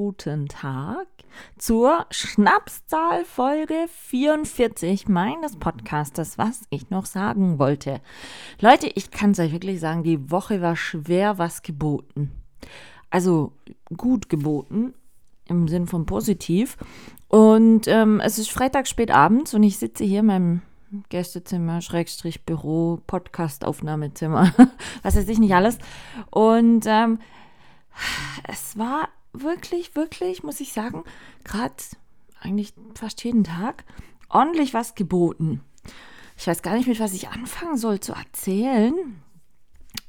guten Tag zur Schnapszahl Folge 44 meines Podcastes, was ich noch sagen wollte. Leute, ich kann es euch wirklich sagen, die Woche war schwer was geboten. Also gut geboten im Sinn von positiv. Und ähm, es ist Freitag spät abends und ich sitze hier in meinem Gästezimmer, Schrägstrich Büro, Podcast-Aufnahmezimmer, was weiß ich nicht alles. Und ähm, es war wirklich, wirklich, muss ich sagen, gerade eigentlich fast jeden Tag ordentlich was geboten. Ich weiß gar nicht, mit was ich anfangen soll zu erzählen.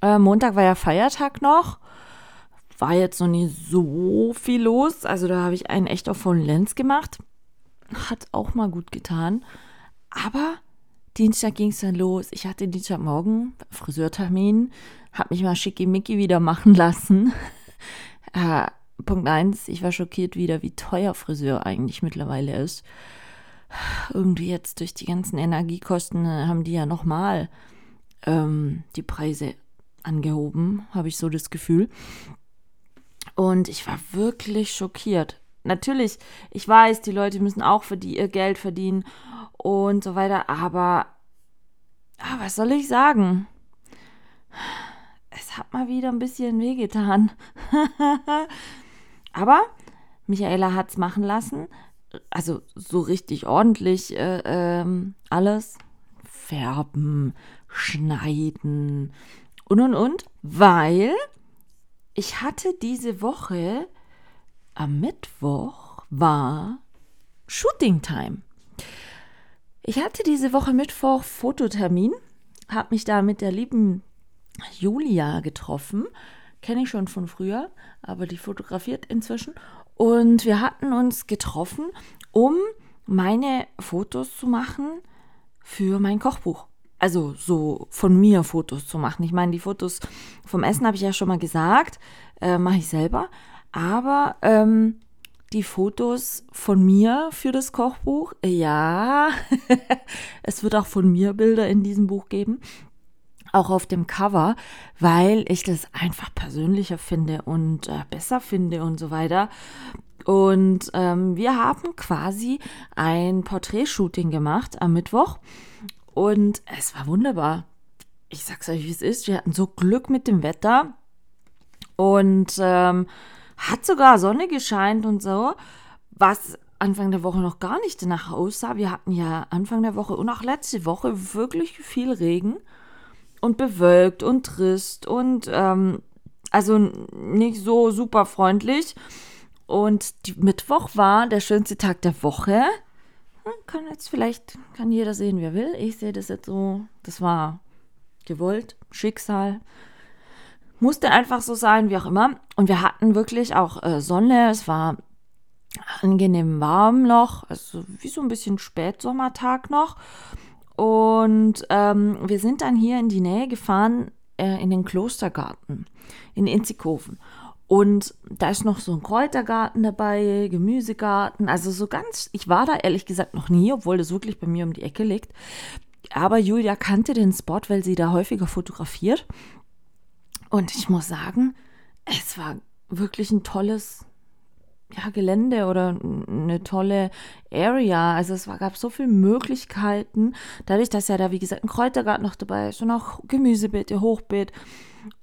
Äh, Montag war ja Feiertag noch. War jetzt noch nie so viel los. Also da habe ich einen echt auf vollen Lenz gemacht. Hat auch mal gut getan. Aber Dienstag ging es dann los. Ich hatte Dienstagmorgen Friseurtermin, habe mich mal schickimicki wieder machen lassen. äh, Punkt 1, ich war schockiert wieder, wie teuer Friseur eigentlich mittlerweile ist. Irgendwie jetzt durch die ganzen Energiekosten äh, haben die ja nochmal ähm, die Preise angehoben, habe ich so das Gefühl. Und ich war wirklich schockiert. Natürlich, ich weiß, die Leute müssen auch für die ihr Geld verdienen und so weiter, aber ah, was soll ich sagen? Es hat mal wieder ein bisschen wehgetan. Aber Michaela hat es machen lassen. Also so richtig ordentlich äh, ähm, alles. Färben, schneiden und und und. Weil ich hatte diese Woche am Mittwoch war Shooting Time. Ich hatte diese Woche Mittwoch Fototermin, habe mich da mit der lieben Julia getroffen kenne ich schon von früher, aber die fotografiert inzwischen. Und wir hatten uns getroffen, um meine Fotos zu machen für mein Kochbuch. Also so von mir Fotos zu machen. Ich meine, die Fotos vom Essen habe ich ja schon mal gesagt, äh, mache ich selber. Aber ähm, die Fotos von mir für das Kochbuch, ja, es wird auch von mir Bilder in diesem Buch geben auch auf dem Cover, weil ich das einfach persönlicher finde und äh, besser finde und so weiter. Und ähm, wir haben quasi ein Porträtshooting gemacht am Mittwoch und es war wunderbar. Ich sag's euch, wie es ist. Wir hatten so Glück mit dem Wetter und ähm, hat sogar Sonne gescheint und so, was Anfang der Woche noch gar nicht danach aussah. Wir hatten ja Anfang der Woche und auch letzte Woche wirklich viel Regen und bewölkt und trist und ähm, also nicht so super freundlich. Und die Mittwoch war der schönste Tag der Woche. Hm, kann jetzt vielleicht, kann jeder sehen, wer will. Ich sehe das jetzt so, das war gewollt, Schicksal. Musste einfach so sein, wie auch immer. Und wir hatten wirklich auch äh, Sonne. Es war angenehm warm noch, also wie so ein bisschen Spätsommertag noch. Und ähm, wir sind dann hier in die Nähe gefahren, äh, in den Klostergarten in Inzighofen. Und da ist noch so ein Kräutergarten dabei, Gemüsegarten. Also so ganz, ich war da ehrlich gesagt noch nie, obwohl das wirklich bei mir um die Ecke liegt. Aber Julia kannte den Spot, weil sie da häufiger fotografiert. Und ich muss sagen, es war wirklich ein tolles ja, Gelände oder eine tolle Area. Also es war, gab so viele Möglichkeiten. Dadurch, dass ja da, wie gesagt, ein Kräutergarten noch dabei ist und auch Gemüsebeete, Hochbeet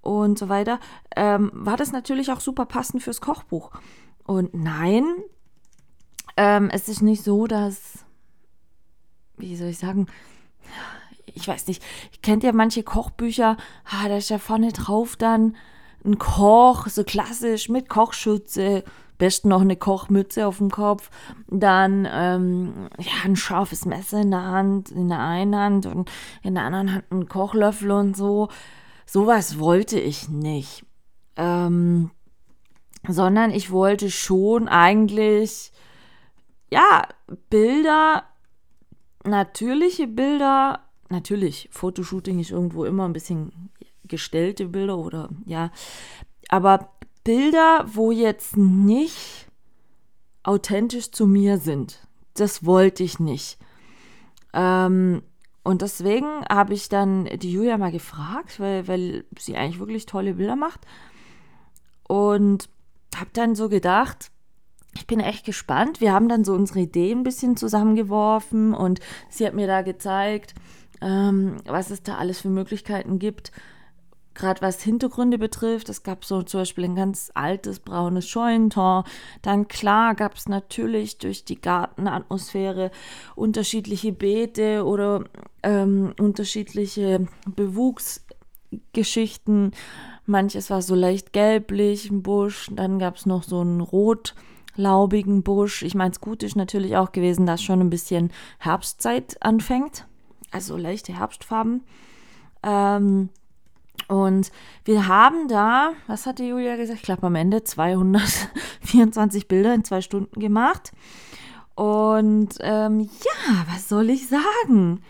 und so weiter, ähm, war das natürlich auch super passend fürs Kochbuch. Und nein, ähm, es ist nicht so, dass, wie soll ich sagen, ich weiß nicht, kennt ja manche Kochbücher, ah, da ist ja vorne drauf dann ein Koch, so klassisch mit Kochschütze besten noch eine Kochmütze auf dem Kopf, dann ähm, ja, ein scharfes Messer in der Hand, in der einen Hand und in der anderen Hand ein Kochlöffel und so. Sowas wollte ich nicht. Ähm, sondern ich wollte schon eigentlich, ja, Bilder, natürliche Bilder natürlich, Fotoshooting ist irgendwo immer ein bisschen gestellte Bilder oder ja, aber Bilder, wo jetzt nicht authentisch zu mir sind, das wollte ich nicht. Ähm, und deswegen habe ich dann die Julia mal gefragt, weil, weil sie eigentlich wirklich tolle Bilder macht. Und habe dann so gedacht, ich bin echt gespannt. Wir haben dann so unsere Ideen ein bisschen zusammengeworfen und sie hat mir da gezeigt, ähm, was es da alles für Möglichkeiten gibt. Gerade was Hintergründe betrifft, es gab so zum Beispiel ein ganz altes braunes Scheunentor. Dann klar gab es natürlich durch die Gartenatmosphäre unterschiedliche Beete oder ähm, unterschiedliche Bewuchsgeschichten. Manches war so leicht gelblich, ein Busch. Dann gab es noch so einen rotlaubigen Busch. Ich meine, es gut ist natürlich auch gewesen, dass schon ein bisschen Herbstzeit anfängt. Also leichte Herbstfarben. Ähm, und wir haben da, was hatte Julia gesagt? Ich glaube am Ende 224 Bilder in zwei Stunden gemacht. Und ähm, ja, was soll ich sagen?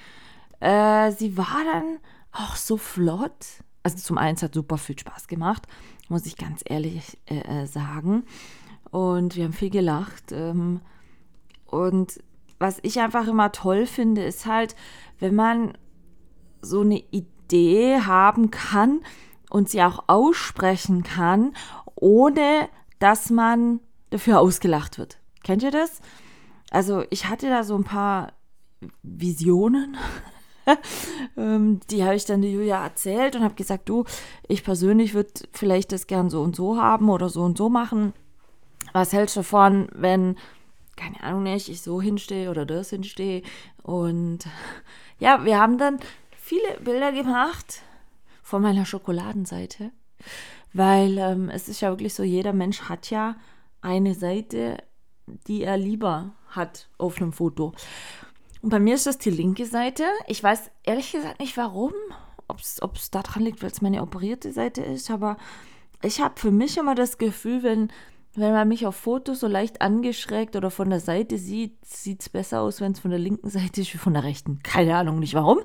Äh, sie war dann auch so flott. Also zum einen hat super viel Spaß gemacht, muss ich ganz ehrlich äh, äh, sagen. Und wir haben viel gelacht. Ähm, und was ich einfach immer toll finde, ist halt, wenn man so eine Idee Idee haben kann und sie auch aussprechen kann, ohne dass man dafür ausgelacht wird. Kennt ihr das? Also ich hatte da so ein paar Visionen, ähm, die habe ich dann der Julia erzählt und habe gesagt, du, ich persönlich würde vielleicht das gern so und so haben oder so und so machen. Was hältst du davon, wenn, keine Ahnung nicht, ich so hinstehe oder das hinstehe? Und ja, wir haben dann viele Bilder gemacht von meiner Schokoladenseite, weil ähm, es ist ja wirklich so, jeder Mensch hat ja eine Seite, die er lieber hat auf einem Foto. Und bei mir ist das die linke Seite. Ich weiß ehrlich gesagt nicht warum, ob es daran liegt, weil es meine operierte Seite ist, aber ich habe für mich immer das Gefühl, wenn wenn man mich auf Fotos so leicht angeschrägt oder von der Seite sieht, sieht es besser aus, wenn es von der linken Seite ist wie von der rechten. Keine Ahnung, nicht warum.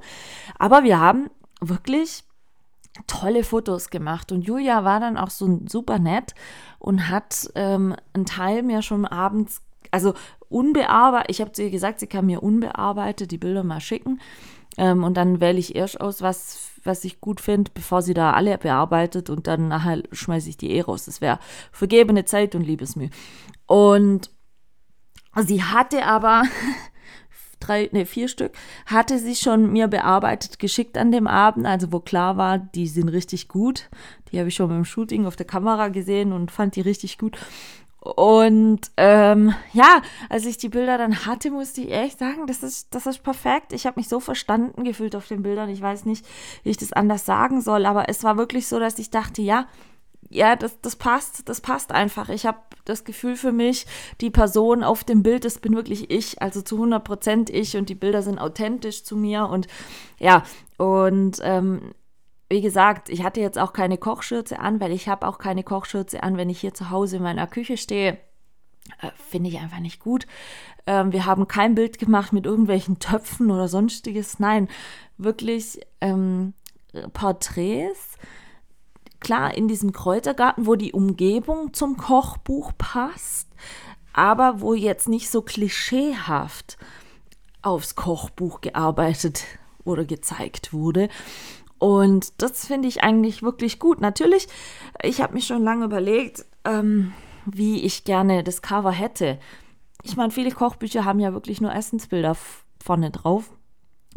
Aber wir haben wirklich tolle Fotos gemacht. Und Julia war dann auch so super nett und hat ähm, einen Teil mir schon abends, also unbearbeitet, ich habe zu ihr gesagt, sie kann mir unbearbeitet die Bilder mal schicken. Ähm, und dann wähle ich erst aus, was, was ich gut finde, bevor sie da alle bearbeitet und dann nachher schmeiße ich die eh raus. Das wäre vergebene Zeit und Liebesmühe. Und sie hatte aber drei, ne, vier Stück, hatte sie schon mir bearbeitet, geschickt an dem Abend, also wo klar war, die sind richtig gut. Die habe ich schon beim Shooting auf der Kamera gesehen und fand die richtig gut. Und ähm, ja, als ich die Bilder dann hatte, musste ich echt sagen, das ist, das ist perfekt. Ich habe mich so verstanden gefühlt auf den Bildern. Ich weiß nicht, wie ich das anders sagen soll, aber es war wirklich so, dass ich dachte, ja, ja, das, das passt, das passt einfach. Ich habe das Gefühl für mich, die Person auf dem Bild, das bin wirklich ich, also zu 100 Prozent ich und die Bilder sind authentisch zu mir und ja, und ähm, wie gesagt, ich hatte jetzt auch keine Kochschürze an, weil ich habe auch keine Kochschürze an, wenn ich hier zu Hause in meiner Küche stehe. Äh, Finde ich einfach nicht gut. Ähm, wir haben kein Bild gemacht mit irgendwelchen Töpfen oder sonstiges. Nein, wirklich ähm, Porträts. Klar, in diesem Kräutergarten, wo die Umgebung zum Kochbuch passt, aber wo jetzt nicht so klischeehaft aufs Kochbuch gearbeitet oder gezeigt wurde, und das finde ich eigentlich wirklich gut. Natürlich, ich habe mir schon lange überlegt, ähm, wie ich gerne das Cover hätte. Ich meine, viele Kochbücher haben ja wirklich nur Essensbilder vorne drauf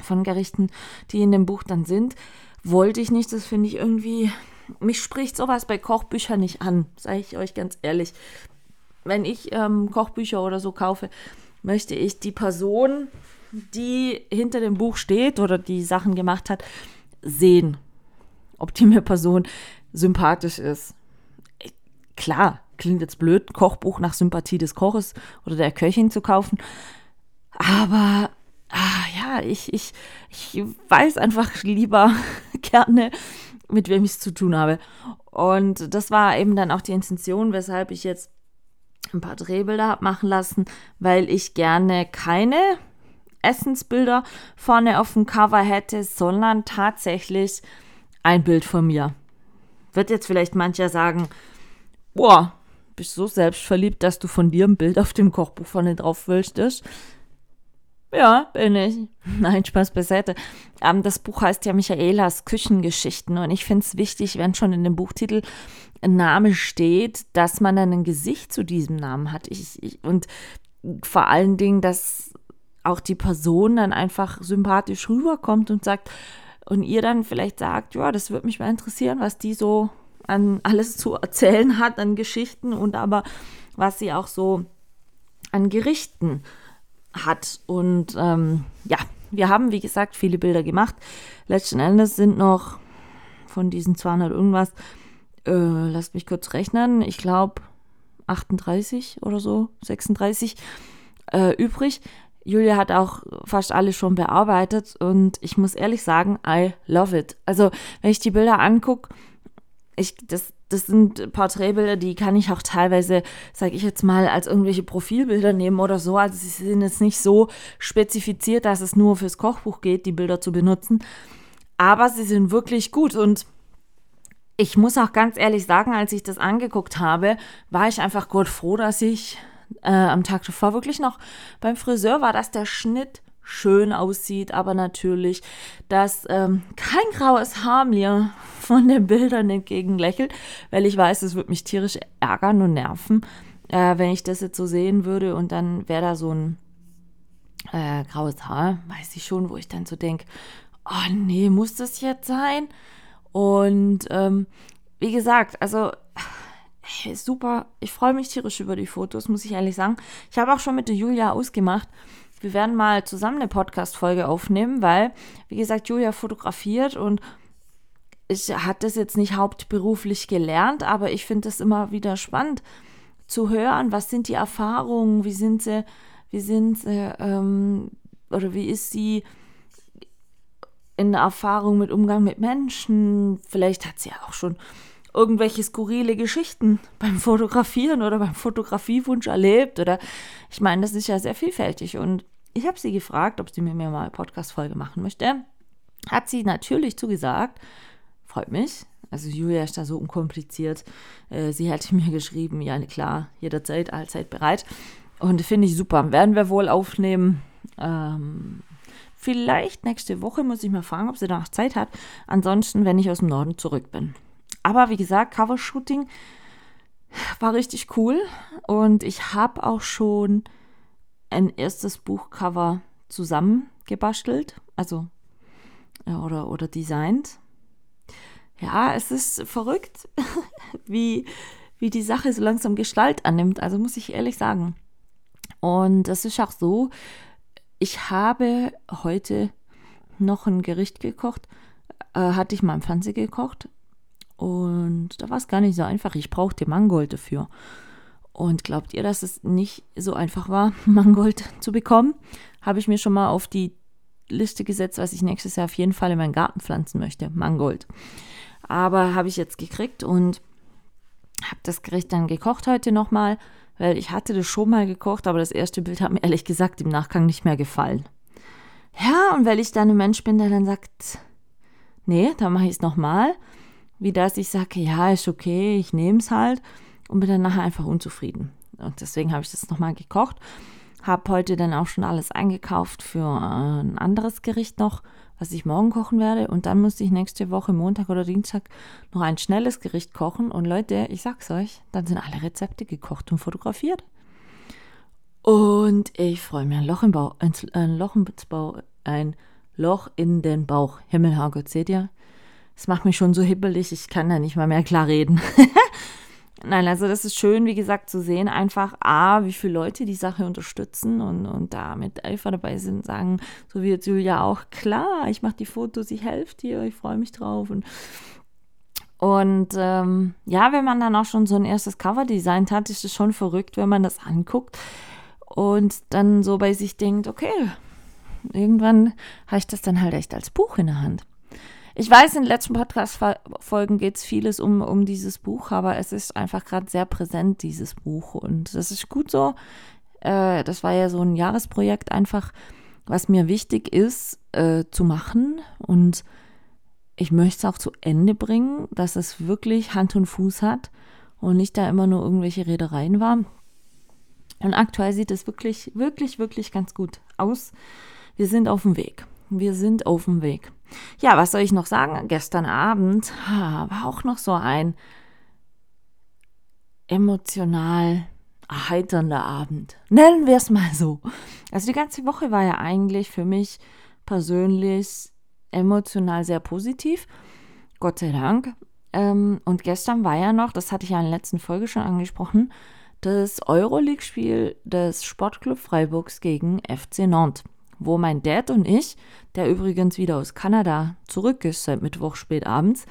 von Gerichten, die in dem Buch dann sind. Wollte ich nicht, das finde ich irgendwie, mich spricht sowas bei Kochbüchern nicht an, sage ich euch ganz ehrlich. Wenn ich ähm, Kochbücher oder so kaufe, möchte ich die Person, die hinter dem Buch steht oder die Sachen gemacht hat, sehen, ob die mir Person sympathisch ist. Klar, klingt jetzt blöd, Kochbuch nach Sympathie des Koches oder der Köchin zu kaufen. Aber ah, ja, ich, ich, ich weiß einfach lieber gerne, mit wem ich es zu tun habe. Und das war eben dann auch die Intention, weshalb ich jetzt ein paar Drehbilder habe machen lassen, weil ich gerne keine Essensbilder vorne auf dem Cover hätte, sondern tatsächlich ein Bild von mir. Wird jetzt vielleicht mancher sagen, boah, bist so selbstverliebt, dass du von dir ein Bild auf dem Kochbuch vorne drauf willst. Ja, bin ich. Nein, Spaß beiseite. Ähm, das Buch heißt ja Michaelas Küchengeschichten und ich finde es wichtig, wenn schon in dem Buchtitel ein Name steht, dass man dann ein Gesicht zu diesem Namen hat. Ich, ich, und vor allen Dingen, dass auch die Person dann einfach sympathisch rüberkommt und sagt, und ihr dann vielleicht sagt, ja, das würde mich mal interessieren, was die so an alles zu erzählen hat, an Geschichten und aber was sie auch so an Gerichten hat. Und ähm, ja, wir haben, wie gesagt, viele Bilder gemacht. Letzten Endes sind noch von diesen 200 irgendwas, äh, lasst mich kurz rechnen, ich glaube 38 oder so, 36 äh, übrig. Julia hat auch fast alle schon bearbeitet und ich muss ehrlich sagen, I love it. Also, wenn ich die Bilder angucke, ich, das, das sind Porträtbilder, die kann ich auch teilweise, sage ich jetzt mal, als irgendwelche Profilbilder nehmen oder so. Also sie sind jetzt nicht so spezifiziert, dass es nur fürs Kochbuch geht, die Bilder zu benutzen. Aber sie sind wirklich gut und ich muss auch ganz ehrlich sagen, als ich das angeguckt habe, war ich einfach Gott froh, dass ich äh, am Tag davor wirklich noch beim Friseur war, dass der Schnitt schön aussieht, aber natürlich, dass ähm, kein graues Haar mir von den Bildern entgegenlächelt, weil ich weiß, es wird mich tierisch ärgern und nerven, äh, wenn ich das jetzt so sehen würde und dann wäre da so ein äh, graues Haar, weiß ich schon, wo ich dann so denke, oh nee, muss das jetzt sein? Und ähm, wie gesagt, also hey, super. Ich freue mich tierisch über die Fotos, muss ich ehrlich sagen. Ich habe auch schon mit der Julia ausgemacht. Wir werden mal zusammen eine Podcast-Folge aufnehmen, weil, wie gesagt, Julia fotografiert und ich hat das jetzt nicht hauptberuflich gelernt, aber ich finde es immer wieder spannend zu hören, was sind die Erfahrungen, wie sind sie, wie sind sie, ähm, oder wie ist sie in Erfahrung mit Umgang mit Menschen. Vielleicht hat sie ja auch schon irgendwelche skurrile Geschichten beim Fotografieren oder beim Fotografiewunsch erlebt. Oder ich meine, das ist ja sehr vielfältig. Und ich habe sie gefragt, ob sie mit mir mal eine Podcast-Folge machen möchte. Hat sie natürlich zugesagt. Freut mich. Also Julia ist da so unkompliziert. Äh, sie hätte mir geschrieben, ja klar, jederzeit, allzeit bereit. Und finde ich super. Werden wir wohl aufnehmen. Ähm, vielleicht nächste Woche muss ich mal fragen, ob sie da noch Zeit hat. Ansonsten, wenn ich aus dem Norden zurück bin. Aber wie gesagt, Covershooting war richtig cool und ich habe auch schon ein erstes Buchcover zusammengebastelt, also oder, oder designt. Ja, es ist verrückt, wie, wie die Sache so langsam Gestalt annimmt, also muss ich ehrlich sagen. Und es ist auch so, ich habe heute noch ein Gericht gekocht, äh, hatte ich mal im Fernsehen gekocht und da war es gar nicht so einfach. Ich brauchte Mangold dafür. Und glaubt ihr, dass es nicht so einfach war, Mangold zu bekommen? Habe ich mir schon mal auf die Liste gesetzt, was ich nächstes Jahr auf jeden Fall in meinen Garten pflanzen möchte. Mangold. Aber habe ich jetzt gekriegt und habe das Gericht dann gekocht heute nochmal, weil ich hatte das schon mal gekocht, aber das erste Bild hat mir ehrlich gesagt im Nachgang nicht mehr gefallen. Ja, und weil ich dann ein Mensch bin, der dann sagt, nee, dann mache ich es nochmal wie dass ich sage, ja, ist okay, ich nehme es halt und bin dann nachher einfach unzufrieden. Und deswegen habe ich das nochmal gekocht. Habe heute dann auch schon alles eingekauft für äh, ein anderes Gericht noch, was ich morgen kochen werde. Und dann muss ich nächste Woche, Montag oder Dienstag, noch ein schnelles Gericht kochen. Und Leute, ich sag's euch, dann sind alle Rezepte gekocht und fotografiert. Und ich freue mich ein Loch im Bauch, ein, Loch im Bauch, ein Loch in den Bauch. Himmel, Herrgott, seht ihr? Es macht mich schon so hibbelig, ich kann da nicht mal mehr klar reden. Nein, also das ist schön, wie gesagt, zu sehen, einfach A, wie viele Leute die Sache unterstützen und, und da mit Eifer dabei sind, sagen, so wie jetzt Julia auch, klar, ich mache die Fotos, ich helfe dir, ich freue mich drauf. Und, und ähm, ja, wenn man dann auch schon so ein erstes Cover designt hat, ist es schon verrückt, wenn man das anguckt und dann so bei sich denkt, okay, irgendwann habe ich das dann halt echt als Buch in der Hand. Ich weiß, in den letzten Podcast-Folgen geht es vieles um, um dieses Buch, aber es ist einfach gerade sehr präsent, dieses Buch. Und das ist gut so. Äh, das war ja so ein Jahresprojekt, einfach was mir wichtig ist äh, zu machen und ich möchte es auch zu Ende bringen, dass es wirklich Hand und Fuß hat und nicht da immer nur irgendwelche Redereien war. Und aktuell sieht es wirklich, wirklich, wirklich ganz gut aus. Wir sind auf dem Weg. Wir sind auf dem Weg. Ja, was soll ich noch sagen? Gestern Abend war auch noch so ein emotional erheiternder Abend. Nennen wir es mal so. Also die ganze Woche war ja eigentlich für mich persönlich emotional sehr positiv. Gott sei Dank. Ähm, und gestern war ja noch, das hatte ich ja in der letzten Folge schon angesprochen, das Euroleague-Spiel des Sportclub Freiburgs gegen FC Nantes, wo mein Dad und ich, der übrigens wieder aus Kanada zurück ist seit Mittwoch spät abends,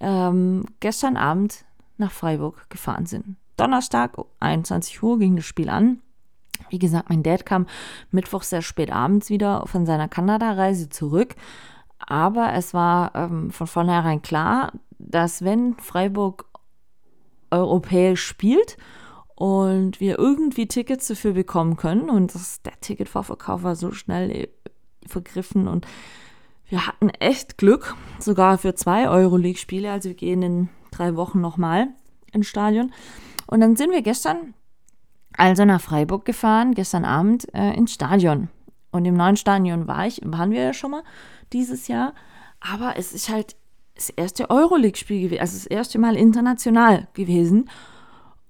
ähm, gestern Abend nach Freiburg gefahren sind. Donnerstag, 21 Uhr, ging das Spiel an. Wie gesagt, mein Dad kam Mittwoch sehr spät abends wieder von seiner Kanada-Reise zurück. Aber es war ähm, von vornherein klar, dass wenn Freiburg europäisch spielt und wir irgendwie Tickets dafür bekommen können und das, der Ticketvorverkauf war so schnell äh, vergriffen und wir hatten echt Glück, sogar für zwei Euroleague-Spiele, also wir gehen in drei Wochen nochmal ins Stadion. Und dann sind wir gestern also nach Freiburg gefahren, gestern Abend äh, ins Stadion. Und im neuen Stadion war ich, waren wir ja schon mal dieses Jahr. Aber es ist halt das erste Euroleague-Spiel gewesen, also das erste Mal international gewesen.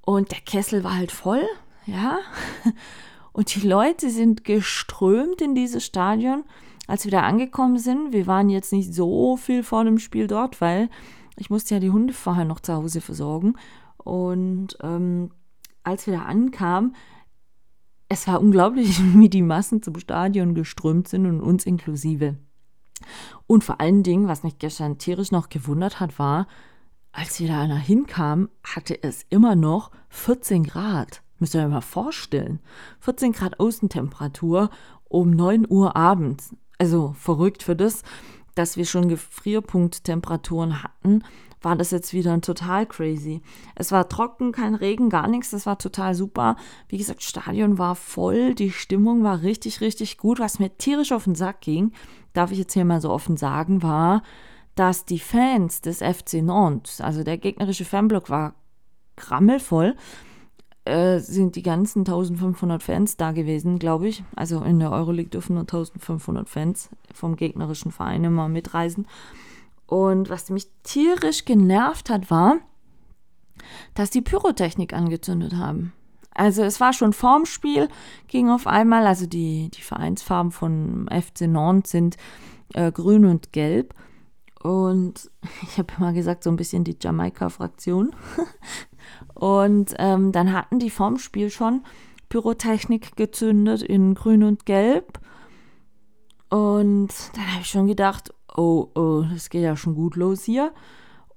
Und der Kessel war halt voll, ja. Und die Leute sind geströmt in dieses Stadion, als wir da angekommen sind. Wir waren jetzt nicht so viel vor dem Spiel dort, weil ich musste ja die Hunde vorher noch zu Hause versorgen. Und ähm, als wir da ankamen, es war unglaublich, wie die Massen zum Stadion geströmt sind und uns inklusive. Und vor allen Dingen, was mich gestern tierisch noch gewundert hat, war, als wir da hinkamen, hatte es immer noch 14 Grad. Müsst ihr euch mal vorstellen. 14 Grad Außentemperatur um 9 Uhr abends. Also verrückt für das, dass wir schon Gefrierpunkttemperaturen hatten war das jetzt wieder total crazy. Es war trocken, kein Regen, gar nichts. Das war total super. Wie gesagt, Stadion war voll, die Stimmung war richtig, richtig gut. Was mir tierisch auf den Sack ging, darf ich jetzt hier mal so offen sagen, war, dass die Fans des FC Nantes, also der gegnerische Fanblock war krammelvoll, äh, sind die ganzen 1500 Fans da gewesen, glaube ich. Also in der Euroleague dürfen nur 1500 Fans vom gegnerischen Verein immer mitreisen. Und was mich tierisch genervt hat, war, dass die Pyrotechnik angezündet haben. Also es war schon vorm Spiel, ging auf einmal, also die, die Vereinsfarben von FC Nantes sind äh, grün und gelb. Und ich habe immer gesagt, so ein bisschen die Jamaika-Fraktion. und ähm, dann hatten die vorm Spiel schon Pyrotechnik gezündet in grün und gelb. Und dann habe ich schon gedacht, oh, oh, das geht ja schon gut los hier.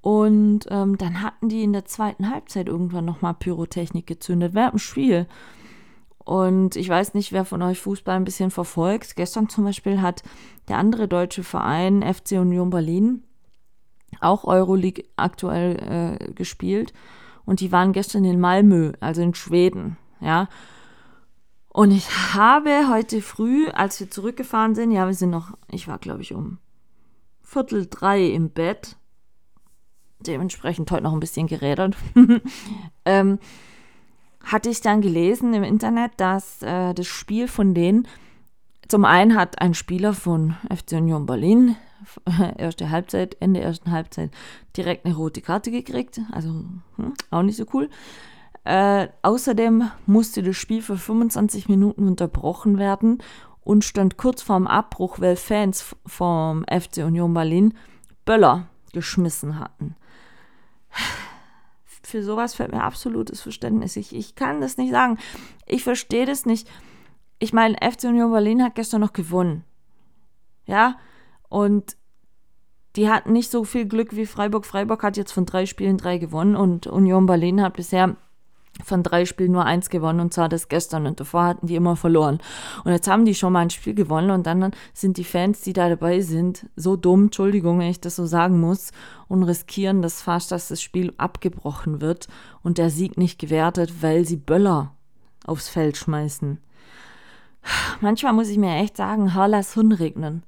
Und ähm, dann hatten die in der zweiten Halbzeit irgendwann nochmal Pyrotechnik gezündet, während dem Spiel. Und ich weiß nicht, wer von euch Fußball ein bisschen verfolgt. Gestern zum Beispiel hat der andere deutsche Verein, FC Union Berlin, auch Euroleague aktuell äh, gespielt. Und die waren gestern in Malmö, also in Schweden. Ja. Und ich habe heute früh, als wir zurückgefahren sind, ja, wir sind noch, ich war glaube ich um Viertel drei im Bett. Dementsprechend heute noch ein bisschen gerädert. ähm, hatte ich dann gelesen im Internet, dass äh, das Spiel von denen, zum einen hat ein Spieler von FC Union Berlin, erste Halbzeit, Ende ersten Halbzeit, direkt eine rote Karte gekriegt. Also hm, auch nicht so cool. Äh, außerdem musste das Spiel für 25 Minuten unterbrochen werden und stand kurz vorm Abbruch, weil Fans vom FC Union Berlin Böller geschmissen hatten. Für sowas fällt mir absolutes Verständnis. Ich, ich kann das nicht sagen. Ich verstehe das nicht. Ich meine, FC Union Berlin hat gestern noch gewonnen. Ja, und die hatten nicht so viel Glück wie Freiburg. Freiburg hat jetzt von drei Spielen drei gewonnen und Union Berlin hat bisher von drei Spielen nur eins gewonnen und zwar das gestern und davor hatten die immer verloren. Und jetzt haben die schon mal ein Spiel gewonnen und dann sind die Fans, die da dabei sind, so dumm, Entschuldigung, wenn ich das so sagen muss, und riskieren das fast, dass das Spiel abgebrochen wird und der Sieg nicht gewertet, weil sie Böller aufs Feld schmeißen. manchmal muss ich mir echt sagen, Harlas Hirn regnen.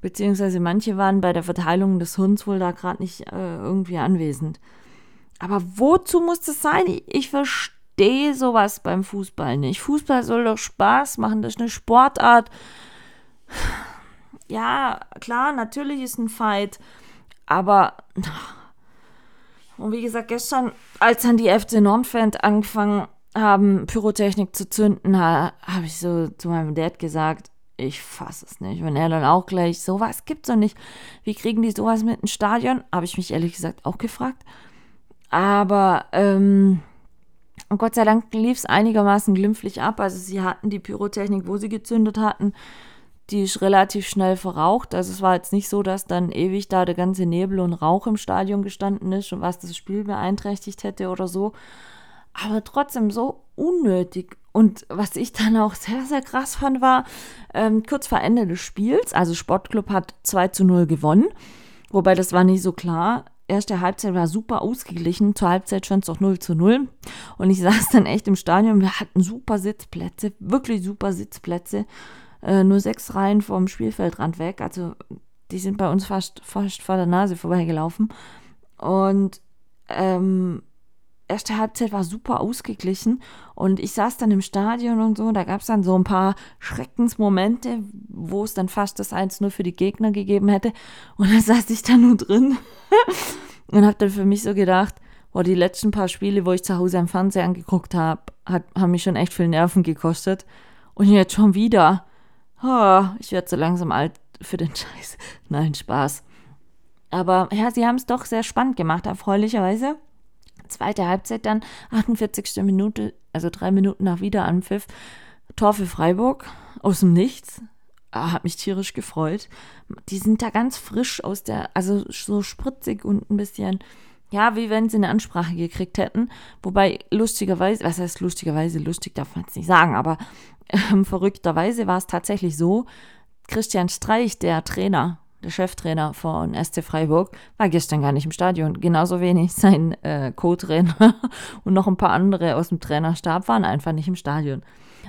Beziehungsweise manche waren bei der Verteilung des Hunds wohl da gerade nicht äh, irgendwie anwesend. Aber wozu muss das sein? Ich, ich verstehe sowas beim Fußball nicht. Fußball soll doch Spaß machen, das ist eine Sportart. Ja, klar, natürlich ist ein Fight, aber und wie gesagt, gestern, als dann die FC Nordfans angefangen haben, Pyrotechnik zu zünden, habe ich so zu meinem Dad gesagt, ich fasse es nicht. Wenn er dann auch gleich, sowas gibt's doch nicht. Wie kriegen die sowas mit ins Stadion? Habe ich mich ehrlich gesagt auch gefragt. Aber, ähm, und Gott sei Dank lief es einigermaßen glimpflich ab. Also sie hatten die Pyrotechnik, wo sie gezündet hatten, die ist relativ schnell verraucht. Also es war jetzt nicht so, dass dann ewig da der ganze Nebel und Rauch im Stadion gestanden ist und was das Spiel beeinträchtigt hätte oder so. Aber trotzdem so unnötig. Und was ich dann auch sehr, sehr krass fand, war, ähm, kurz vor Ende des Spiels, also Sportclub hat 2 zu 0 gewonnen, wobei das war nicht so klar. Erste Halbzeit war super ausgeglichen, zur Halbzeit stand es auch 0 zu 0. Und ich saß dann echt im Stadion, wir hatten super Sitzplätze, wirklich super Sitzplätze, äh, nur sechs Reihen vom Spielfeldrand weg, also die sind bei uns fast, fast vor der Nase vorbeigelaufen. Und ähm, erste Halbzeit war super ausgeglichen und ich saß dann im Stadion und so, da gab es dann so ein paar Schreckensmomente, wo es dann fast das 1-0 für die Gegner gegeben hätte und da saß ich dann nur drin und habe dann für mich so gedacht, boah, die letzten paar Spiele, wo ich zu Hause am Fernseher angeguckt habe, haben mich schon echt viel Nerven gekostet und jetzt schon wieder. Oh, ich werde so langsam alt für den Scheiß. Nein, Spaß. Aber ja, sie haben es doch sehr spannend gemacht, erfreulicherweise. Zweite Halbzeit dann, 48. Minute, also drei Minuten nach Wiederanpfiff, Tor für Freiburg aus dem Nichts. Ah, hat mich tierisch gefreut. Die sind da ganz frisch aus der, also so spritzig und ein bisschen, ja, wie wenn sie eine Ansprache gekriegt hätten. Wobei lustigerweise, was heißt lustigerweise, lustig darf man es nicht sagen, aber äh, verrückterweise war es tatsächlich so, Christian Streich, der Trainer der Cheftrainer von SC Freiburg, war gestern gar nicht im Stadion. Genauso wenig sein äh, Co-Trainer und noch ein paar andere aus dem Trainerstab waren einfach nicht im Stadion.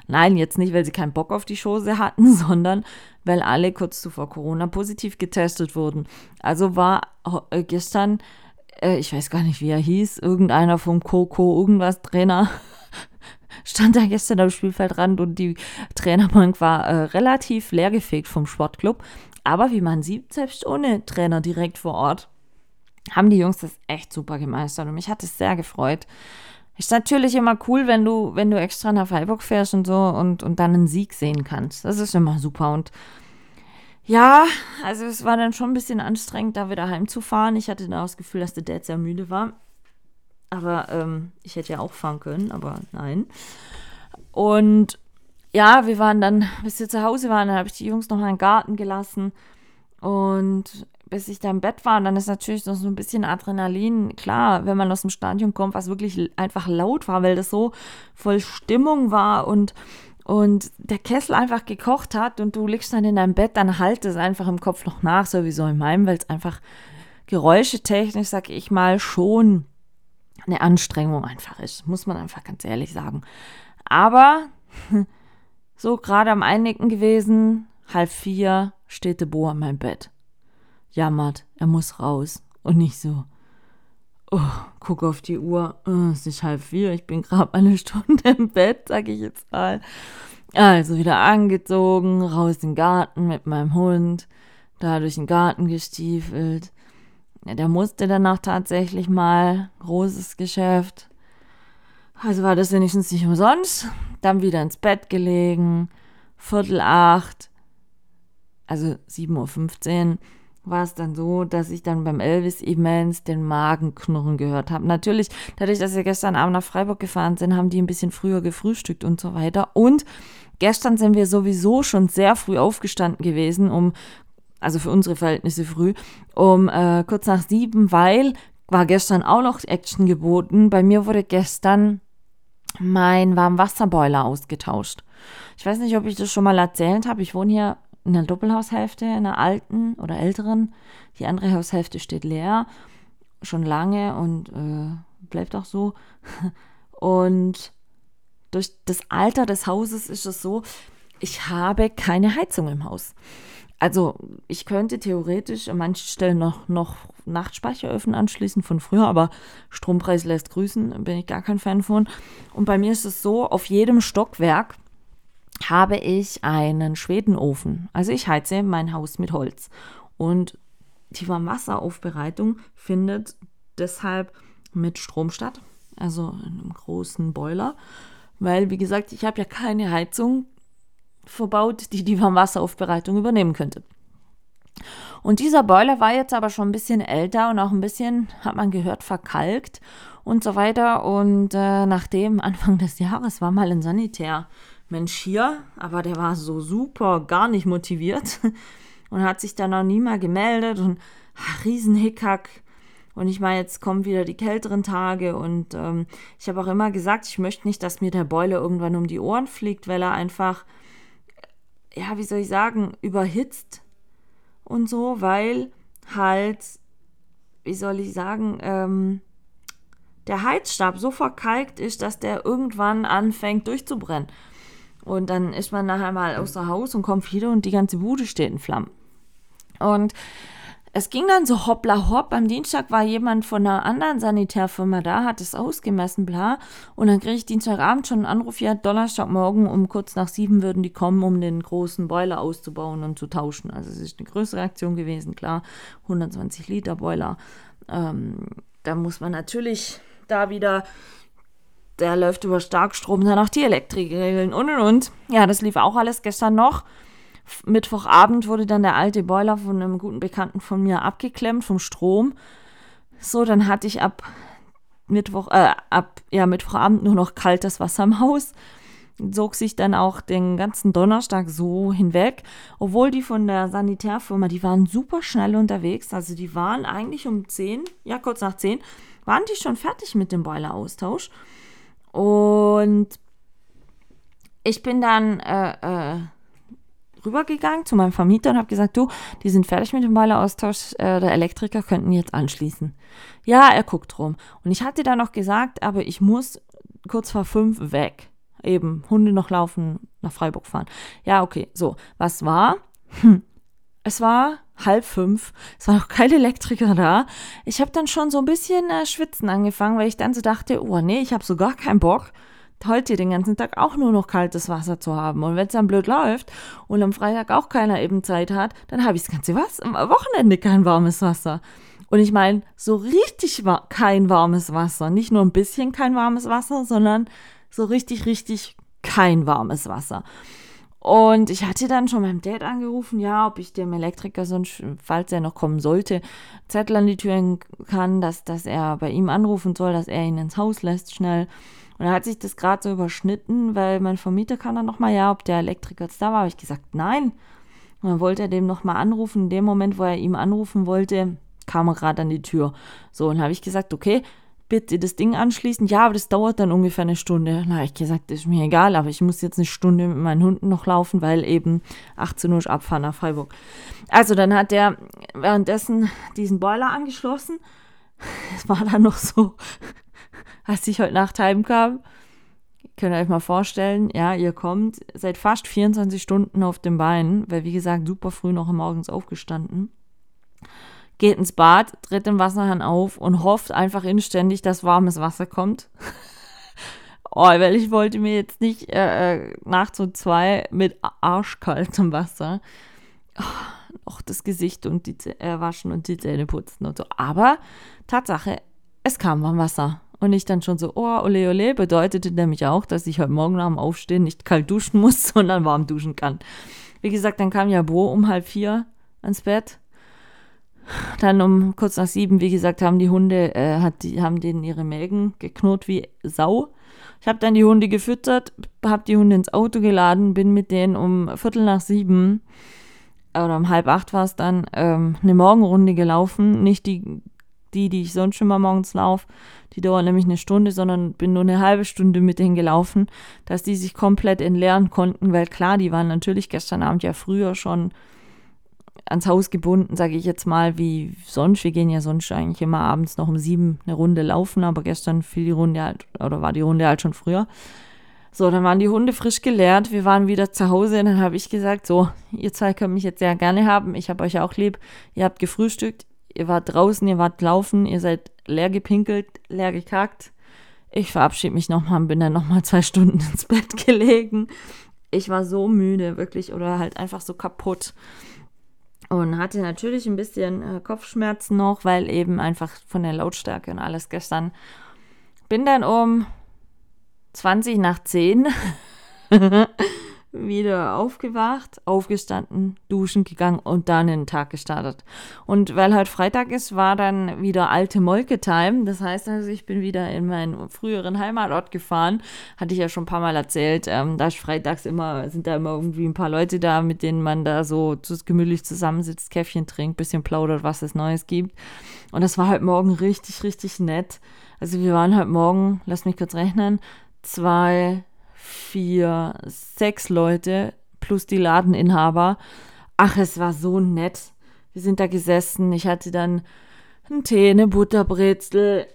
Nein, jetzt nicht, weil sie keinen Bock auf die Chose hatten, sondern weil alle kurz zuvor Corona positiv getestet wurden. Also war äh, gestern, äh, ich weiß gar nicht, wie er hieß, irgendeiner vom Coco, irgendwas Trainer, stand da gestern am Spielfeldrand und die Trainerbank war äh, relativ leergefegt vom Sportclub. Aber wie man sieht, selbst ohne Trainer direkt vor Ort, haben die Jungs das echt super gemeistert und mich hat es sehr gefreut. Ist natürlich immer cool, wenn du, wenn du extra nach Freiburg fährst und so und, und dann einen Sieg sehen kannst. Das ist immer super. Und ja, also es war dann schon ein bisschen anstrengend, da wieder heimzufahren. Ich hatte da das Gefühl, dass der Dad sehr müde war. Aber ähm, ich hätte ja auch fahren können, aber nein. Und ja, wir waren dann, bis wir zu Hause waren, dann habe ich die Jungs noch mal in den Garten gelassen. Und bis ich da im Bett war, und dann ist natürlich noch so ein bisschen Adrenalin. Klar, wenn man aus dem Stadion kommt, was wirklich einfach laut war, weil das so voll Stimmung war und, und der Kessel einfach gekocht hat und du liegst dann in deinem Bett, dann halt es einfach im Kopf noch nach, sowieso in meinem, weil es einfach geräuschetechnisch, sag ich mal, schon eine Anstrengung einfach ist. Muss man einfach ganz ehrlich sagen. Aber So gerade am Einigen gewesen, halb vier, steht der Bo an meinem Bett. Jammert, er muss raus. Und nicht so, oh, guck auf die Uhr, oh, es ist halb vier, ich bin gerade eine Stunde im Bett, sag ich jetzt mal. Also wieder angezogen, raus in den Garten mit meinem Hund, da durch den Garten gestiefelt. Ja, der musste danach tatsächlich mal, großes Geschäft. Also war das wenigstens nicht umsonst dann wieder ins Bett gelegen, Viertel acht, also 7.15 Uhr, war es dann so, dass ich dann beim Elvis immens den Magen knurren gehört habe. Natürlich, dadurch, dass wir gestern Abend nach Freiburg gefahren sind, haben die ein bisschen früher gefrühstückt und so weiter. Und gestern sind wir sowieso schon sehr früh aufgestanden gewesen, um, also für unsere Verhältnisse früh, um äh, kurz nach sieben, weil war gestern auch noch Action geboten. Bei mir wurde gestern mein Warmwasserboiler ausgetauscht. Ich weiß nicht, ob ich das schon mal erzählt habe. Ich wohne hier in einer Doppelhaushälfte, in einer alten oder älteren. Die andere Haushälfte steht leer, schon lange und äh, bleibt auch so. Und durch das Alter des Hauses ist es so, ich habe keine Heizung im Haus. Also ich könnte theoretisch an manchen Stellen noch, noch Nachtspeicheröfen anschließen von früher, aber Strompreis lässt grüßen, bin ich gar kein Fan von. Und bei mir ist es so, auf jedem Stockwerk habe ich einen Schwedenofen. Also ich heize mein Haus mit Holz. Und die Warmwasseraufbereitung findet deshalb mit Strom statt, also in einem großen Boiler, weil wie gesagt, ich habe ja keine Heizung verbaut, die die Warmwasseraufbereitung übernehmen könnte. Und dieser Boiler war jetzt aber schon ein bisschen älter und auch ein bisschen, hat man gehört, verkalkt und so weiter. Und äh, nachdem Anfang des Jahres war mal ein Sanitärmensch hier, aber der war so super gar nicht motiviert und hat sich dann auch nie mehr gemeldet und ach, Riesenhickhack. Und ich meine, jetzt kommen wieder die kälteren Tage und ähm, ich habe auch immer gesagt, ich möchte nicht, dass mir der Boiler irgendwann um die Ohren fliegt, weil er einfach, ja, wie soll ich sagen, überhitzt und so, weil halt, wie soll ich sagen, ähm, der Heizstab so verkalkt ist, dass der irgendwann anfängt durchzubrennen. Und dann ist man nachher mal außer Haus und kommt wieder und die ganze Bude steht in Flammen. Und es ging dann so hoppla hopp. Am Dienstag war jemand von einer anderen Sanitärfirma da, hat es ausgemessen, bla. Und dann kriege ich Dienstagabend schon einen Anruf, ja, Donnerstagmorgen um kurz nach sieben würden die kommen, um den großen Boiler auszubauen und zu tauschen. Also es ist eine größere Aktion gewesen, klar. 120 Liter Boiler. Ähm, da muss man natürlich da wieder der läuft über Starkstrom, dann auch die Elektrik regeln und und und. Ja, das lief auch alles gestern noch. Mittwochabend wurde dann der alte Boiler von einem guten Bekannten von mir abgeklemmt vom Strom. So, dann hatte ich ab Mittwoch, äh, ab ja, Mittwochabend nur noch kaltes Wasser im Haus. Sog sich dann auch den ganzen Donnerstag so hinweg, obwohl die von der Sanitärfirma, die waren super schnell unterwegs. Also die waren eigentlich um 10, ja kurz nach 10, waren die schon fertig mit dem Boileraustausch. Und ich bin dann äh, äh, rübergegangen zu meinem Vermieter und habe gesagt, du, die sind fertig mit dem Boileraustausch, äh, der Elektriker könnten jetzt anschließen. Ja, er guckt rum. Und ich hatte dann noch gesagt, aber ich muss kurz vor fünf weg. Eben, Hunde noch laufen, nach Freiburg fahren. Ja, okay, so, was war? Hm. Es war halb fünf, es war noch kein Elektriker da. Ich habe dann schon so ein bisschen äh, schwitzen angefangen, weil ich dann so dachte, oh nee, ich habe so gar keinen Bock heute den ganzen Tag auch nur noch kaltes Wasser zu haben. Und wenn es dann blöd läuft und am Freitag auch keiner eben Zeit hat, dann habe ich das ganze was am Wochenende kein warmes Wasser. Und ich meine, so richtig wa kein warmes Wasser. Nicht nur ein bisschen kein warmes Wasser, sondern so richtig, richtig kein warmes Wasser. Und ich hatte dann schon meinem Dad angerufen, ja, ob ich dem Elektriker sonst, falls er noch kommen sollte, Zettel an die Türen kann, dass, dass er bei ihm anrufen soll, dass er ihn ins Haus lässt, schnell. Und dann hat sich das gerade so überschnitten, weil mein Vermieter kann dann nochmal, ja, ob der Elektriker jetzt da war. Habe ich gesagt, nein. Und dann wollte er dem nochmal anrufen. In dem Moment, wo er ihm anrufen wollte, kam er gerade an die Tür. So, und habe ich gesagt, okay, bitte das Ding anschließen. Ja, aber das dauert dann ungefähr eine Stunde. Habe ich gesagt, ist mir egal, aber ich muss jetzt eine Stunde mit meinen Hunden noch laufen, weil eben 18 Uhr Abfahren nach Freiburg. Also dann hat er währenddessen diesen Boiler angeschlossen. Es war dann noch so als ich heute Nacht heimkam, könnt ihr euch mal vorstellen, ja, ihr kommt seit fast 24 Stunden auf den Beinen, weil wie gesagt, super früh noch morgens aufgestanden, geht ins Bad, tritt den Wasserhahn auf und hofft einfach inständig, dass warmes Wasser kommt. oh, weil ich wollte mir jetzt nicht äh, äh nachts um zwei mit arschkaltem Wasser oh, noch das Gesicht und die äh, waschen und die Zähne putzen und so. Aber Tatsache, es kam warm Wasser. Und ich dann schon so, oh, ole ole, bedeutete nämlich auch, dass ich heute Morgen nach dem Aufstehen nicht kalt duschen muss, sondern warm duschen kann. Wie gesagt, dann kam ja Bo um halb vier ans Bett. Dann um kurz nach sieben, wie gesagt, haben die Hunde, äh, hat die, haben denen ihre Mägen geknurrt wie Sau. Ich habe dann die Hunde gefüttert, habe die Hunde ins Auto geladen, bin mit denen um Viertel nach sieben oder um halb acht war es dann, ähm, eine Morgenrunde gelaufen. Nicht die die, die ich sonst schon mal morgens laufe. Die dauert nämlich eine Stunde, sondern bin nur eine halbe Stunde mit denen gelaufen, dass die sich komplett entleeren konnten, weil klar, die waren natürlich gestern Abend ja früher schon ans Haus gebunden, sage ich jetzt mal, wie sonst. Wir gehen ja sonst eigentlich immer abends noch um sieben eine Runde laufen, aber gestern fiel die Runde halt, oder war die Runde halt schon früher. So, dann waren die Hunde frisch geleert. Wir waren wieder zu Hause und dann habe ich gesagt, so, ihr zwei könnt mich jetzt sehr gerne haben. Ich habe euch auch lieb. Ihr habt gefrühstückt, ihr wart draußen, ihr wart laufen, ihr seid leer gepinkelt, leer gekackt. Ich verabschiede mich nochmal und bin dann nochmal zwei Stunden ins Bett gelegen. Ich war so müde, wirklich, oder halt einfach so kaputt. Und hatte natürlich ein bisschen äh, Kopfschmerzen noch, weil eben einfach von der Lautstärke und alles gestern. Bin dann um 20 nach 10 wieder aufgewacht, aufgestanden, duschen gegangen und dann in den Tag gestartet. Und weil halt Freitag ist, war dann wieder alte Molke-Time. Das heißt also, ich bin wieder in meinen früheren Heimatort gefahren. Hatte ich ja schon ein paar Mal erzählt. Ähm, da ist freitags immer, sind da immer irgendwie ein paar Leute da, mit denen man da so gemütlich zusammensitzt, Käffchen trinkt, bisschen plaudert, was es Neues gibt. Und das war halt morgen richtig, richtig nett. Also wir waren halt morgen, lass mich kurz rechnen, zwei, vier, sechs Leute plus die Ladeninhaber. Ach, es war so nett. Wir sind da gesessen. Ich hatte dann einen Tee, eine Butterbrezel.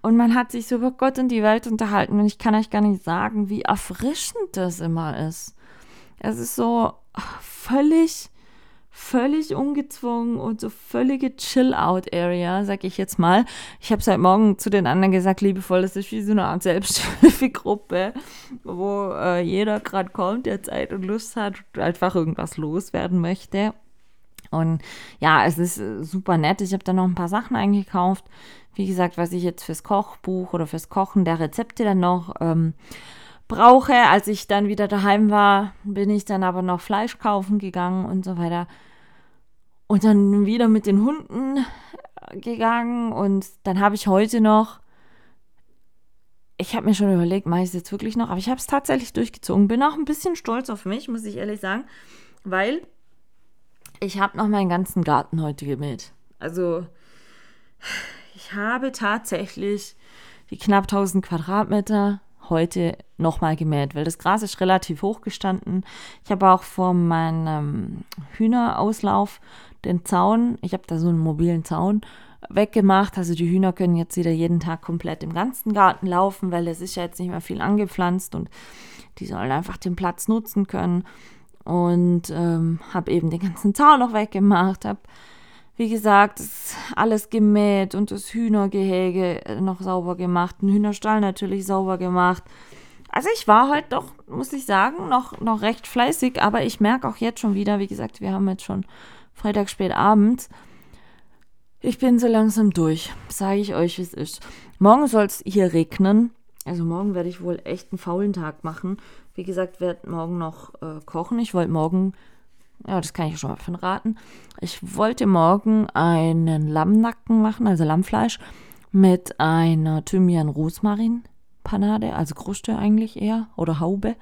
Und man hat sich so über Gott und die Welt unterhalten. Und ich kann euch gar nicht sagen, wie erfrischend das immer ist. Es ist so völlig völlig ungezwungen und so völlige Chill-Out-Area, sag ich jetzt mal. Ich habe seit Morgen zu den anderen gesagt, liebevoll, das ist wie so eine Art Selbsthilfegruppe, wo äh, jeder gerade kommt, der Zeit und Lust hat, einfach irgendwas loswerden möchte. Und ja, es ist äh, super nett. Ich habe da noch ein paar Sachen eingekauft. Wie gesagt, was ich jetzt fürs Kochbuch oder fürs Kochen der Rezepte dann noch ähm, brauche. Als ich dann wieder daheim war, bin ich dann aber noch Fleisch kaufen gegangen und so weiter. Und dann wieder mit den Hunden gegangen und dann habe ich heute noch, ich habe mir schon überlegt, mache ich es jetzt wirklich noch, aber ich habe es tatsächlich durchgezogen. Bin auch ein bisschen stolz auf mich, muss ich ehrlich sagen, weil ich habe noch meinen ganzen Garten heute gemäht. Also ich habe tatsächlich die knapp 1000 Quadratmeter heute nochmal gemäht, weil das Gras ist relativ hoch gestanden. Ich habe auch vor meinem Hühnerauslauf den Zaun, ich habe da so einen mobilen Zaun weggemacht. Also die Hühner können jetzt wieder jeden Tag komplett im ganzen Garten laufen, weil es ist ja jetzt nicht mehr viel angepflanzt und die sollen einfach den Platz nutzen können. Und ähm, habe eben den ganzen Zaun noch weggemacht, habe wie gesagt, alles gemäht und das Hühnergehege äh, noch sauber gemacht, den Hühnerstall natürlich sauber gemacht. Also ich war heute doch, muss ich sagen, noch, noch recht fleißig, aber ich merke auch jetzt schon wieder, wie gesagt, wir haben jetzt schon Freitag spät abends. Ich bin so langsam durch, sage ich euch, wie es ist. Morgen soll es hier regnen. Also morgen werde ich wohl echt einen faulen Tag machen. Wie gesagt, werde morgen noch äh, kochen. Ich wollte morgen ja, das kann ich schon mal verraten. Ich wollte morgen einen Lammnacken machen, also Lammfleisch, mit einer Thymian-Rosmarin-Panade, also Kruste eigentlich eher, oder Haube.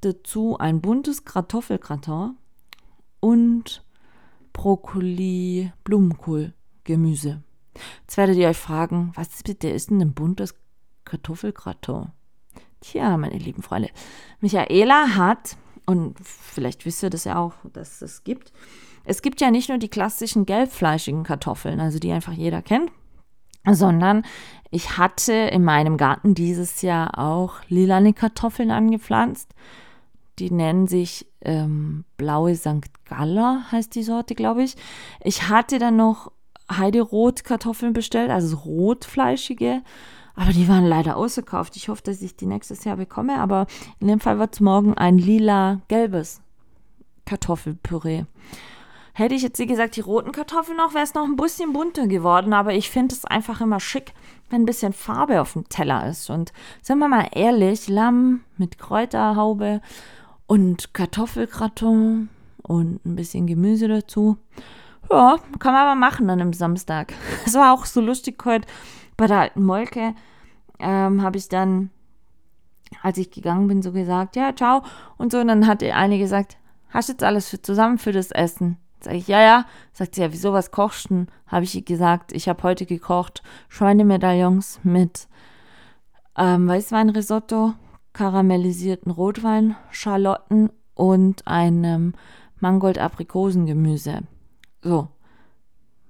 Dazu ein buntes Kartoffelgratin und Brokkoli, Blumenkohl, Gemüse. Jetzt werdet ihr euch fragen, was bitte ist denn ein buntes Kartoffelgratin? Tja, meine lieben Freunde, Michaela hat und vielleicht wisst ihr das ja auch, dass es gibt. Es gibt ja nicht nur die klassischen gelbfleischigen Kartoffeln, also die einfach jeder kennt, sondern ich hatte in meinem Garten dieses Jahr auch lilane Kartoffeln angepflanzt. Die nennen sich ähm, blaue St. Galler, heißt die Sorte, glaube ich. Ich hatte dann noch Heiderot-Kartoffeln bestellt, also rotfleischige. Aber die waren leider ausgekauft. Ich hoffe, dass ich die nächstes Jahr bekomme. Aber in dem Fall wird es morgen ein lila-gelbes Kartoffelpüree. Hätte ich jetzt, wie gesagt, die roten Kartoffeln noch, wäre es noch ein bisschen bunter geworden. Aber ich finde es einfach immer schick, wenn ein bisschen Farbe auf dem Teller ist. Und sagen wir mal ehrlich, Lamm mit Kräuterhaube und Kartoffelgratin und ein bisschen Gemüse dazu. Ja, kann man aber machen an einem Samstag. Es war auch so lustig heute bei der alten Molke ähm, habe ich dann, als ich gegangen bin, so gesagt, ja, ciao. Und so, und dann hat eine gesagt, hast jetzt alles für, zusammen für das Essen? Sag ich, ja, ja. Sagt sie, ja, wieso, was kochst du? Habe ich ihr gesagt, ich habe heute gekocht Schweinemedaillons mit ähm, Weißweinrisotto, karamellisierten Rotwein, Schalotten und einem Mangold-Aprikosengemüse. So,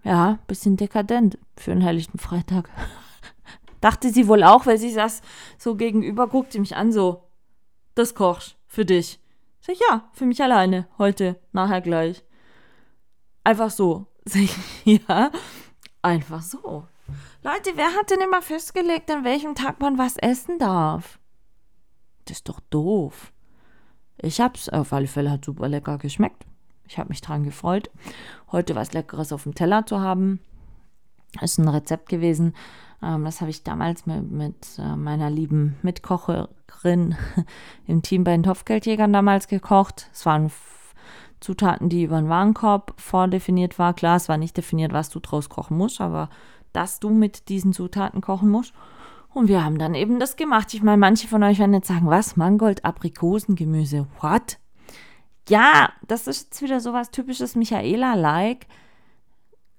ja, bisschen dekadent für einen helllichten Freitag. Dachte sie wohl auch, weil sie saß so gegenüber, guckte mich an, so, das kochst für dich. Sag ich, ja, für mich alleine, heute, nachher gleich. Einfach so. Ja, einfach so. Leute, wer hat denn immer festgelegt, an welchem Tag man was essen darf? Das ist doch doof. Ich hab's, auf alle Fälle hat super lecker geschmeckt. Ich habe mich dran gefreut, heute was Leckeres auf dem Teller zu haben. Ist ein Rezept gewesen. Ähm, das habe ich damals mit, mit äh, meiner lieben Mitkocherin im Team bei den Topfgeldjägern damals gekocht. Es waren Zutaten, die über den Warenkorb vordefiniert war. Klar, es war nicht definiert, was du draus kochen musst, aber dass du mit diesen Zutaten kochen musst. Und wir haben dann eben das gemacht. Ich meine, manche von euch werden jetzt sagen, was? Mangold, Aprikosengemüse, what? Ja, das ist jetzt wieder sowas typisches Michaela-like.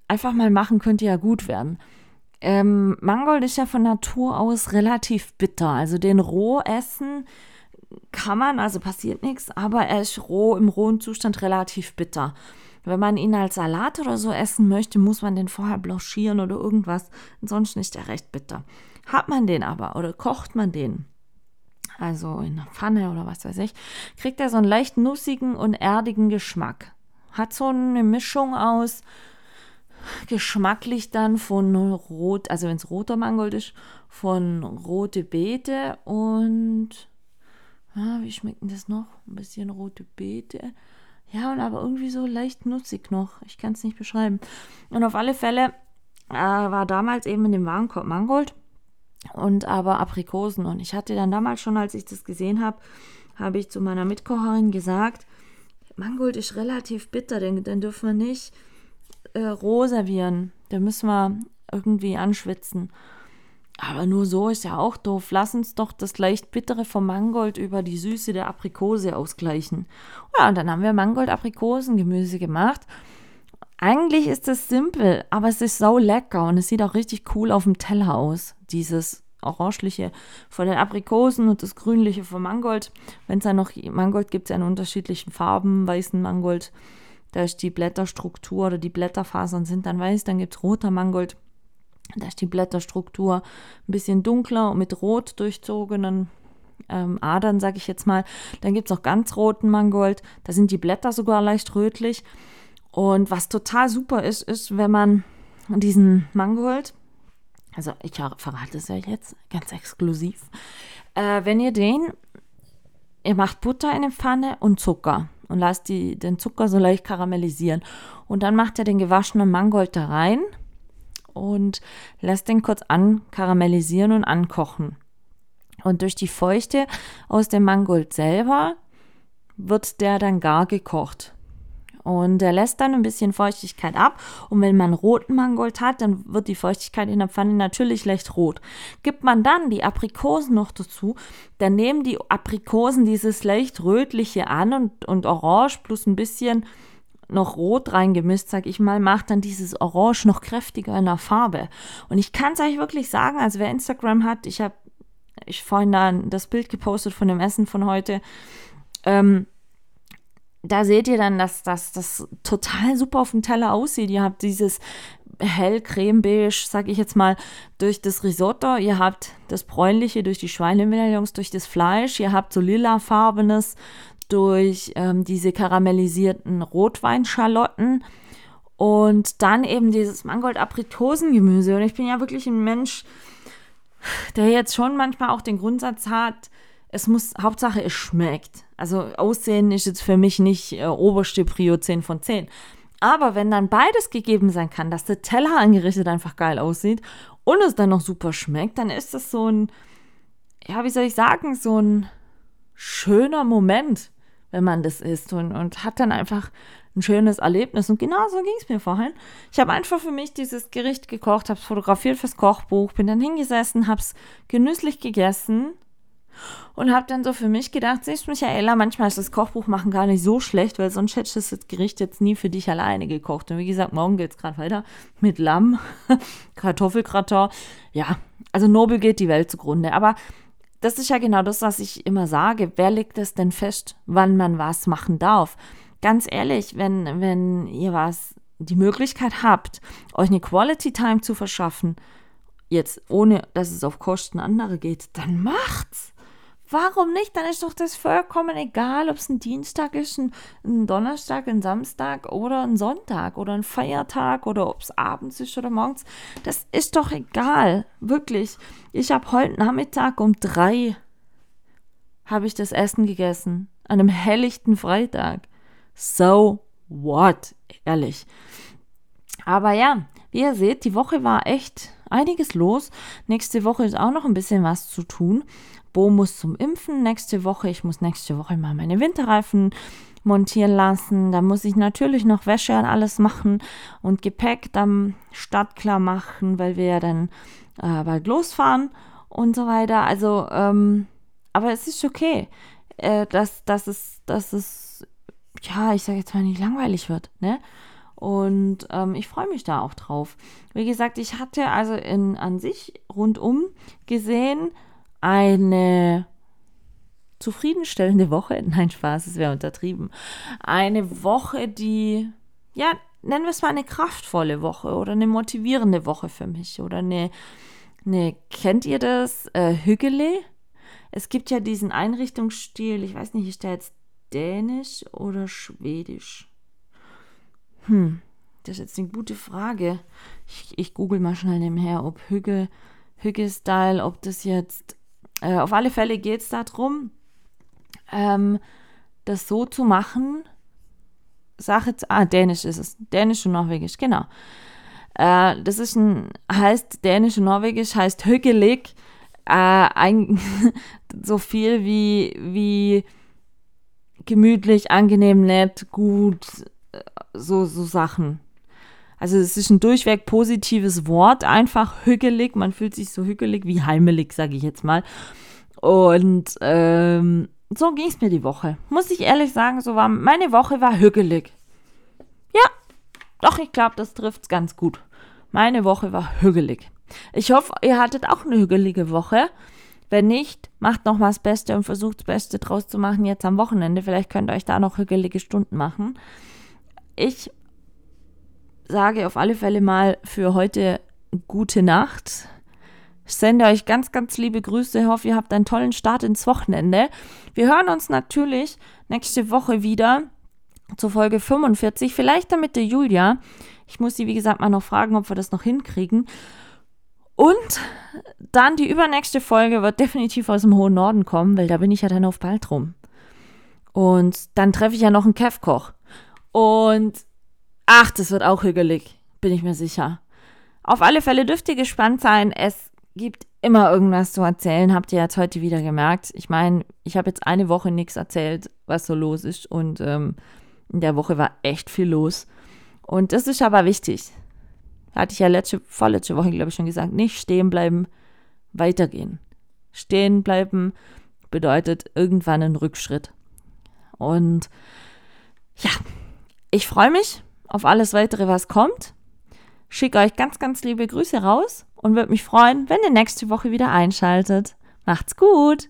Einfach mal machen könnte ja gut werden. Ähm, Mangold ist ja von Natur aus relativ bitter. Also den roh essen kann man, also passiert nichts, aber er ist roh im rohen Zustand relativ bitter. Wenn man ihn als Salat oder so essen möchte, muss man den vorher blanchieren oder irgendwas. Ansonsten ist er recht bitter. Hat man den aber oder kocht man den, also in einer Pfanne oder was weiß ich, kriegt er so einen leicht nussigen und erdigen Geschmack. Hat so eine Mischung aus geschmacklich dann von rot, also wenn es roter Mangold ist, von rote Beete und ah, wie schmeckt denn das noch? Ein bisschen rote Beete. Ja, und aber irgendwie so leicht nutzig noch. Ich kann es nicht beschreiben. Und auf alle Fälle äh, war damals eben in dem Warenkorb Mangold und aber Aprikosen. Und ich hatte dann damals schon, als ich das gesehen habe, habe ich zu meiner Mitkocherin gesagt, Mangold ist relativ bitter, den, den dürfen wir nicht äh, roh servieren. Den müssen wir irgendwie anschwitzen. Aber nur so ist ja auch doof. Lass uns doch das leicht bittere vom Mangold über die Süße der Aprikose ausgleichen. Ja, und dann haben wir Mangold-Aprikosen-Gemüse gemacht. Eigentlich ist es simpel, aber es ist so lecker und es sieht auch richtig cool auf dem Teller aus. Dieses orangeliche von den Aprikosen und das grünliche vom Mangold. Wenn es dann noch Mangold gibt, es ja in unterschiedlichen Farben, weißen Mangold. Da ist die Blätterstruktur oder die Blätterfasern sind dann weiß, dann gibt es roter Mangold. Da ist die Blätterstruktur ein bisschen dunkler und mit rot durchzogenen ähm, Adern, sage ich jetzt mal. Dann gibt es auch ganz roten Mangold. Da sind die Blätter sogar leicht rötlich. Und was total super ist, ist, wenn man diesen Mangold, also ich verrate es ja jetzt ganz exklusiv, äh, wenn ihr den, ihr macht Butter in eine Pfanne und Zucker und lasst die, den Zucker so leicht karamellisieren. Und dann macht ihr den gewaschenen Mangold da rein und lässt den kurz ankaramellisieren und ankochen. Und durch die Feuchte aus dem Mangold selber wird der dann gar gekocht. Und er lässt dann ein bisschen Feuchtigkeit ab. Und wenn man roten Mangold hat, dann wird die Feuchtigkeit in der Pfanne natürlich leicht rot. Gibt man dann die Aprikosen noch dazu, dann nehmen die Aprikosen dieses leicht rötliche an und, und orange plus ein bisschen noch rot reingemischt, sag ich mal, macht dann dieses Orange noch kräftiger in der Farbe. Und ich kann es euch wirklich sagen, also wer Instagram hat, ich habe ich vorhin dann das Bild gepostet von dem Essen von heute. Ähm, da seht ihr dann, dass das total super auf dem Teller aussieht. Ihr habt dieses hell creme-beige, sag ich jetzt mal, durch das Risotto. Ihr habt das bräunliche durch die Schweinemedaillons, durch das Fleisch. Ihr habt so lilafarbenes durch ähm, diese karamellisierten Rotweinschalotten. Und dann eben dieses Mangold-Aprikosengemüse. Und ich bin ja wirklich ein Mensch, der jetzt schon manchmal auch den Grundsatz hat, es muss, Hauptsache es schmeckt. Also Aussehen ist jetzt für mich nicht äh, oberste Prio 10 von 10. Aber wenn dann beides gegeben sein kann, dass der Teller angerichtet einfach geil aussieht und es dann noch super schmeckt, dann ist das so ein, ja, wie soll ich sagen, so ein schöner Moment, wenn man das isst und, und hat dann einfach ein schönes Erlebnis. Und genau so ging es mir vorhin. Ich habe einfach für mich dieses Gericht gekocht, habe es fotografiert fürs Kochbuch, bin dann hingesessen, habe es genüsslich gegessen und habe dann so für mich gedacht, siehst du, Michaela, manchmal ist das Kochbuch machen gar nicht so schlecht, weil sonst hättest du das Gericht jetzt nie für dich alleine gekocht. Und wie gesagt, morgen geht es gerade weiter mit Lamm, Kartoffelgratin. Ja, also Nobel geht die Welt zugrunde. Aber das ist ja genau das, was ich immer sage. Wer legt es denn fest, wann man was machen darf? Ganz ehrlich, wenn, wenn ihr was, die Möglichkeit habt, euch eine Quality Time zu verschaffen, jetzt ohne, dass es auf Kosten anderer geht, dann macht's Warum nicht? Dann ist doch das vollkommen egal, ob es ein Dienstag ist, ein, ein, Donnerstag, ein Samstag oder ein Sonntag oder ein Feiertag oder ob es abends ist oder morgens. Das ist doch egal. Wirklich. Ich habe heute Nachmittag um drei habe ich das Essen gegessen. An einem helllichten Freitag. So what? Ehrlich. Aber ja, wie ihr seht, die Woche war echt einiges los. Nächste Woche ist auch noch ein bisschen was zu tun. Bo muss zum Impfen nächste Woche. Ich muss nächste Woche mal meine Winterreifen montieren lassen. Da muss ich natürlich noch Wäsche und alles machen und Gepäck dann startklar machen, weil wir ja dann äh, bald losfahren und so weiter. Also, ähm, aber es ist okay, äh, dass, dass, es, dass es, ja, ich sage jetzt mal nicht langweilig wird, ne? Und ähm, ich freue mich da auch drauf. Wie gesagt, ich hatte also in, an sich rundum gesehen eine zufriedenstellende Woche. Nein, Spaß, es wäre untertrieben. Eine Woche, die, ja, nennen wir es mal eine kraftvolle Woche oder eine motivierende Woche für mich. Oder eine, eine kennt ihr das? Äh, Hügele? Es gibt ja diesen Einrichtungsstil, ich weiß nicht, ist der jetzt dänisch oder schwedisch? Hm, das ist jetzt eine gute Frage. Ich, ich google mal schnell nebenher, ob Hügel, Hügel-Style, ob das jetzt. Äh, auf alle Fälle geht es darum, ähm, das so zu machen. Sache, ah, Dänisch ist es. Dänisch und Norwegisch, genau. Äh, das ist ein, heißt Dänisch und Norwegisch, heißt hügelig. Äh, ein, so viel wie, wie gemütlich, angenehm, nett, gut, so, so Sachen. Also es ist ein durchweg positives Wort, einfach hügelig. Man fühlt sich so hügelig wie heimelig, sage ich jetzt mal. Und ähm, so ging es mir die Woche. Muss ich ehrlich sagen, so war meine Woche war hügelig. Ja, doch, ich glaube, das trifft es ganz gut. Meine Woche war hügelig. Ich hoffe, ihr hattet auch eine hügelige Woche. Wenn nicht, macht noch mal das Beste und versucht das Beste draus zu machen jetzt am Wochenende. Vielleicht könnt ihr euch da noch hügelige Stunden machen ich sage auf alle Fälle mal für heute gute Nacht. Ich sende euch ganz, ganz liebe Grüße. Ich hoffe, ihr habt einen tollen Start ins Wochenende. Wir hören uns natürlich nächste Woche wieder zur Folge 45. Vielleicht dann mit der Julia. Ich muss sie, wie gesagt, mal noch fragen, ob wir das noch hinkriegen. Und dann die übernächste Folge wird definitiv aus dem hohen Norden kommen, weil da bin ich ja dann auf Baltrum. Und dann treffe ich ja noch einen Kevkoch. Und ach, das wird auch hügelig, bin ich mir sicher. Auf alle Fälle dürft ihr gespannt sein. Es gibt immer irgendwas zu erzählen, habt ihr jetzt heute wieder gemerkt. Ich meine, ich habe jetzt eine Woche nichts erzählt, was so los ist. Und ähm, in der Woche war echt viel los. Und das ist aber wichtig. Hatte ich ja letzte, vorletzte Woche, glaube ich, schon gesagt. Nicht stehen bleiben, weitergehen. Stehen bleiben bedeutet irgendwann einen Rückschritt. Und ja, ich freue mich auf alles weitere, was kommt. Schicke euch ganz, ganz liebe Grüße raus und würde mich freuen, wenn ihr nächste Woche wieder einschaltet. Macht's gut!